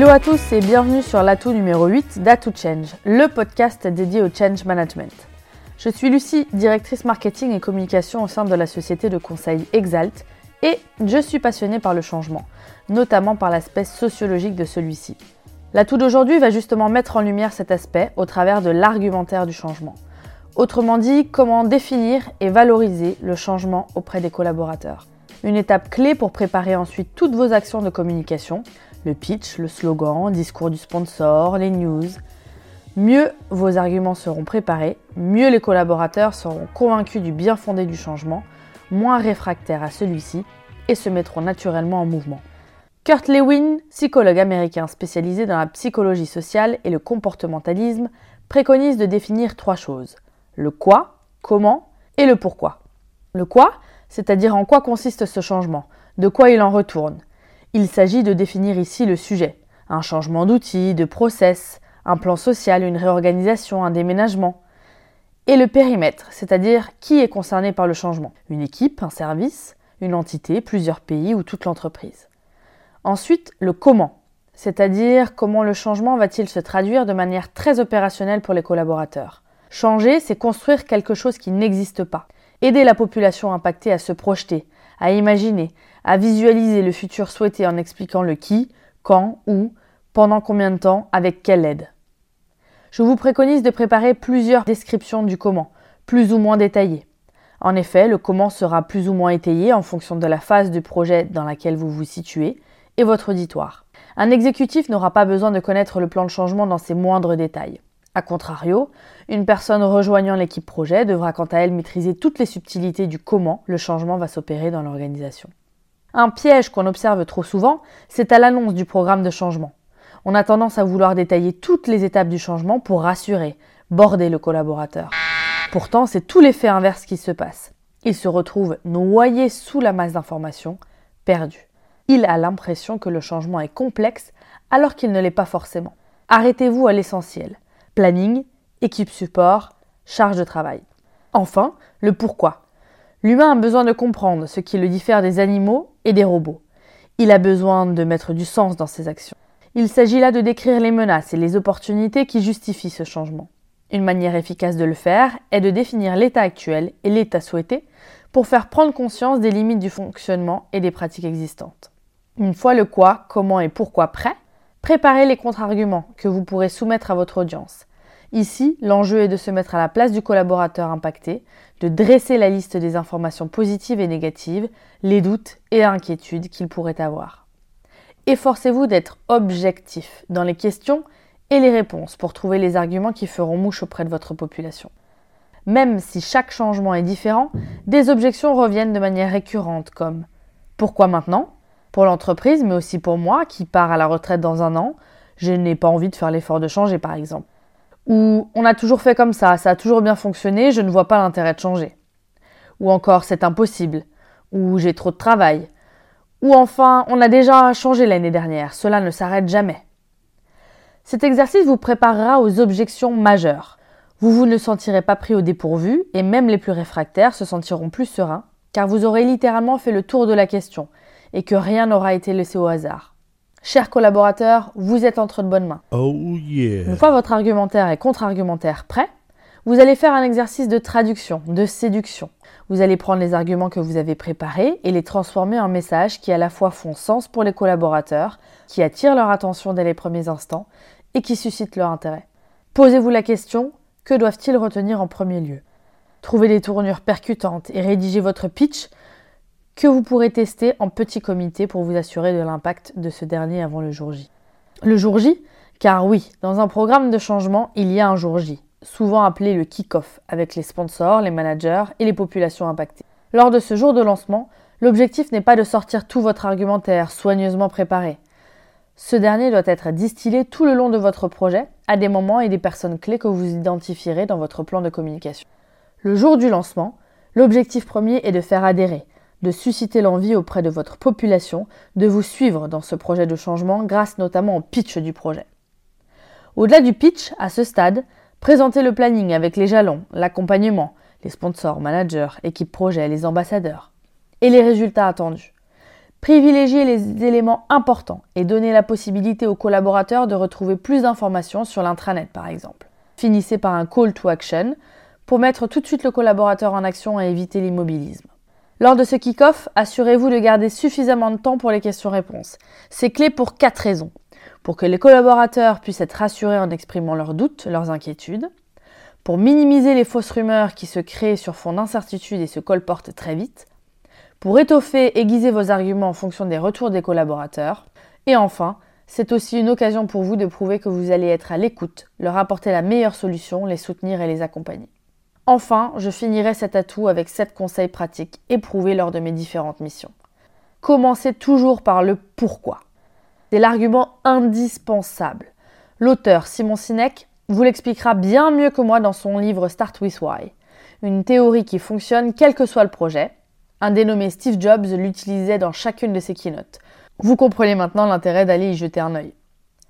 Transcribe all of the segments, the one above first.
Hello à tous et bienvenue sur l'atout numéro 8 d'Atout Change, le podcast dédié au change management. Je suis Lucie, directrice marketing et communication au sein de la société de conseil Exalt et je suis passionnée par le changement, notamment par l'aspect sociologique de celui-ci. L'atout d'aujourd'hui va justement mettre en lumière cet aspect au travers de l'argumentaire du changement. Autrement dit, comment définir et valoriser le changement auprès des collaborateurs. Une étape clé pour préparer ensuite toutes vos actions de communication, le pitch, le slogan, discours du sponsor, les news. Mieux vos arguments seront préparés, mieux les collaborateurs seront convaincus du bien fondé du changement, moins réfractaires à celui-ci et se mettront naturellement en mouvement. Kurt Lewin, psychologue américain spécialisé dans la psychologie sociale et le comportementalisme, préconise de définir trois choses le quoi, comment et le pourquoi. Le quoi, c'est-à-dire en quoi consiste ce changement, de quoi il en retourne. Il s'agit de définir ici le sujet, un changement d'outil, de process, un plan social, une réorganisation, un déménagement. Et le périmètre, c'est-à-dire qui est concerné par le changement, une équipe, un service, une entité, plusieurs pays ou toute l'entreprise. Ensuite, le comment, c'est-à-dire comment le changement va-t-il se traduire de manière très opérationnelle pour les collaborateurs. Changer, c'est construire quelque chose qui n'existe pas. Aider la population impactée à se projeter, à imaginer, à visualiser le futur souhaité en expliquant le qui, quand, où, pendant combien de temps, avec quelle aide. Je vous préconise de préparer plusieurs descriptions du comment, plus ou moins détaillées. En effet, le comment sera plus ou moins étayé en fonction de la phase du projet dans laquelle vous vous situez et votre auditoire. Un exécutif n'aura pas besoin de connaître le plan de changement dans ses moindres détails. A contrario, une personne rejoignant l'équipe projet devra quant à elle maîtriser toutes les subtilités du comment le changement va s'opérer dans l'organisation. Un piège qu'on observe trop souvent, c'est à l'annonce du programme de changement. On a tendance à vouloir détailler toutes les étapes du changement pour rassurer, border le collaborateur. Pourtant, c'est tout l'effet inverse qui se passe. Il se retrouve noyé sous la masse d'informations, perdu. Il a l'impression que le changement est complexe alors qu'il ne l'est pas forcément. Arrêtez-vous à l'essentiel planning, équipe support, charge de travail. Enfin, le pourquoi. L'humain a besoin de comprendre ce qui le diffère des animaux et des robots. Il a besoin de mettre du sens dans ses actions. Il s'agit là de décrire les menaces et les opportunités qui justifient ce changement. Une manière efficace de le faire est de définir l'état actuel et l'état souhaité pour faire prendre conscience des limites du fonctionnement et des pratiques existantes. Une fois le quoi, comment et pourquoi prêt, Préparez les contre-arguments que vous pourrez soumettre à votre audience. Ici, l'enjeu est de se mettre à la place du collaborateur impacté, de dresser la liste des informations positives et négatives, les doutes et inquiétudes qu'il pourrait avoir. Efforcez-vous d'être objectif dans les questions et les réponses pour trouver les arguments qui feront mouche auprès de votre population. Même si chaque changement est différent, des objections reviennent de manière récurrente comme Pourquoi maintenant? pour l'entreprise, mais aussi pour moi qui pars à la retraite dans un an, je n'ai pas envie de faire l'effort de changer par exemple. Ou on a toujours fait comme ça, ça a toujours bien fonctionné, je ne vois pas l'intérêt de changer. Ou encore c'est impossible. Ou j'ai trop de travail. Ou enfin on a déjà changé l'année dernière, cela ne s'arrête jamais. Cet exercice vous préparera aux objections majeures. Vous vous ne sentirez pas pris au dépourvu et même les plus réfractaires se sentiront plus sereins car vous aurez littéralement fait le tour de la question et que rien n'aura été laissé au hasard. Chers collaborateurs, vous êtes entre de bonnes mains. Oh yeah. Une fois votre argumentaire et contre-argumentaire prêt, vous allez faire un exercice de traduction, de séduction. Vous allez prendre les arguments que vous avez préparés et les transformer en messages qui à la fois font sens pour les collaborateurs, qui attirent leur attention dès les premiers instants et qui suscitent leur intérêt. Posez-vous la question, que doivent-ils retenir en premier lieu? Trouvez des tournures percutantes et rédigez votre pitch que vous pourrez tester en petit comité pour vous assurer de l'impact de ce dernier avant le jour J. Le jour J, car oui, dans un programme de changement, il y a un jour J, souvent appelé le kick-off, avec les sponsors, les managers et les populations impactées. Lors de ce jour de lancement, l'objectif n'est pas de sortir tout votre argumentaire soigneusement préparé. Ce dernier doit être distillé tout le long de votre projet à des moments et des personnes clés que vous identifierez dans votre plan de communication. Le jour du lancement, l'objectif premier est de faire adhérer, de susciter l'envie auprès de votre population de vous suivre dans ce projet de changement grâce notamment au pitch du projet. Au-delà du pitch, à ce stade, présentez le planning avec les jalons, l'accompagnement, les sponsors, managers, équipe projet, les ambassadeurs et les résultats attendus. Privilégiez les éléments importants et donnez la possibilité aux collaborateurs de retrouver plus d'informations sur l'intranet par exemple. Finissez par un call to action pour mettre tout de suite le collaborateur en action et éviter l'immobilisme. Lors de ce kick-off, assurez-vous de garder suffisamment de temps pour les questions-réponses. C'est clé pour quatre raisons. Pour que les collaborateurs puissent être rassurés en exprimant leurs doutes, leurs inquiétudes, pour minimiser les fausses rumeurs qui se créent sur fond d'incertitude et se colportent très vite, pour étoffer aiguiser vos arguments en fonction des retours des collaborateurs, et enfin, c'est aussi une occasion pour vous de prouver que vous allez être à l'écoute, leur apporter la meilleure solution, les soutenir et les accompagner. Enfin, je finirai cet atout avec 7 conseils pratiques éprouvés lors de mes différentes missions. Commencez toujours par le pourquoi. C'est l'argument indispensable. L'auteur Simon Sinek vous l'expliquera bien mieux que moi dans son livre Start with Why, une théorie qui fonctionne quel que soit le projet. Un dénommé Steve Jobs l'utilisait dans chacune de ses keynotes. Vous comprenez maintenant l'intérêt d'aller y jeter un œil.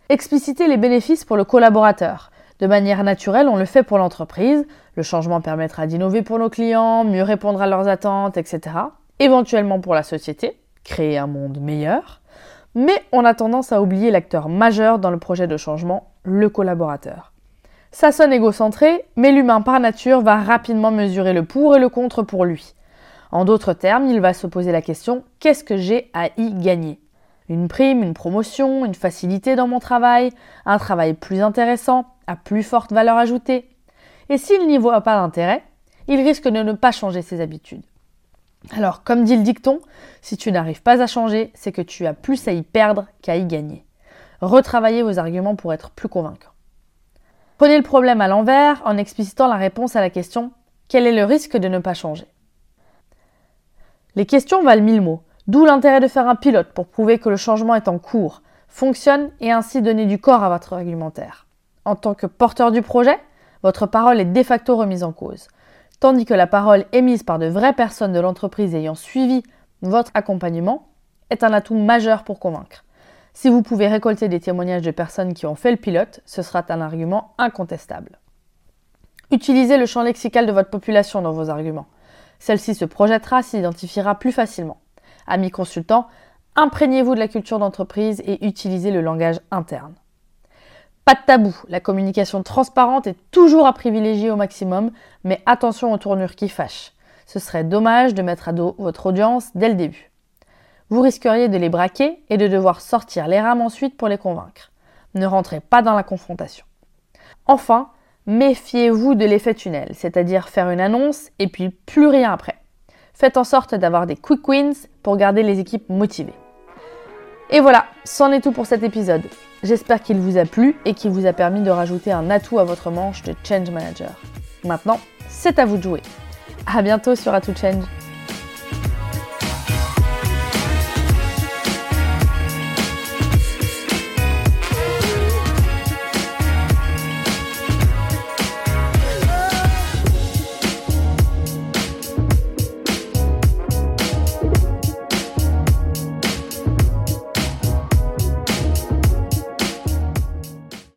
Expliciter les bénéfices pour le collaborateur. De manière naturelle, on le fait pour l'entreprise. Le changement permettra d'innover pour nos clients, mieux répondre à leurs attentes, etc. Éventuellement pour la société, créer un monde meilleur. Mais on a tendance à oublier l'acteur majeur dans le projet de changement, le collaborateur. Ça sonne égocentré, mais l'humain par nature va rapidement mesurer le pour et le contre pour lui. En d'autres termes, il va se poser la question qu'est-ce que j'ai à y gagner? Une prime, une promotion, une facilité dans mon travail, un travail plus intéressant, plus forte valeur ajoutée. Et s'il n'y voit pas d'intérêt, il risque de ne pas changer ses habitudes. Alors, comme dit le dicton, si tu n'arrives pas à changer, c'est que tu as plus à y perdre qu'à y gagner. Retravaillez vos arguments pour être plus convaincants. Prenez le problème à l'envers en explicitant la réponse à la question quel est le risque de ne pas changer? Les questions valent mille mots, d'où l'intérêt de faire un pilote pour prouver que le changement est en cours, fonctionne et ainsi donner du corps à votre argumentaire. En tant que porteur du projet, votre parole est de facto remise en cause, tandis que la parole émise par de vraies personnes de l'entreprise ayant suivi votre accompagnement est un atout majeur pour convaincre. Si vous pouvez récolter des témoignages de personnes qui ont fait le pilote, ce sera un argument incontestable. Utilisez le champ lexical de votre population dans vos arguments. Celle-ci se projettera, s'identifiera plus facilement. Amis consultants, imprégnez-vous de la culture d'entreprise et utilisez le langage interne. Pas de tabou, la communication transparente est toujours à privilégier au maximum, mais attention aux tournures qui fâchent. Ce serait dommage de mettre à dos votre audience dès le début. Vous risqueriez de les braquer et de devoir sortir les rames ensuite pour les convaincre. Ne rentrez pas dans la confrontation. Enfin, méfiez-vous de l'effet tunnel, c'est-à-dire faire une annonce et puis plus rien après. Faites en sorte d'avoir des quick wins pour garder les équipes motivées. Et voilà, c'en est tout pour cet épisode. J'espère qu'il vous a plu et qu'il vous a permis de rajouter un atout à votre manche de Change Manager. Maintenant, c'est à vous de jouer. A bientôt sur Atout Change.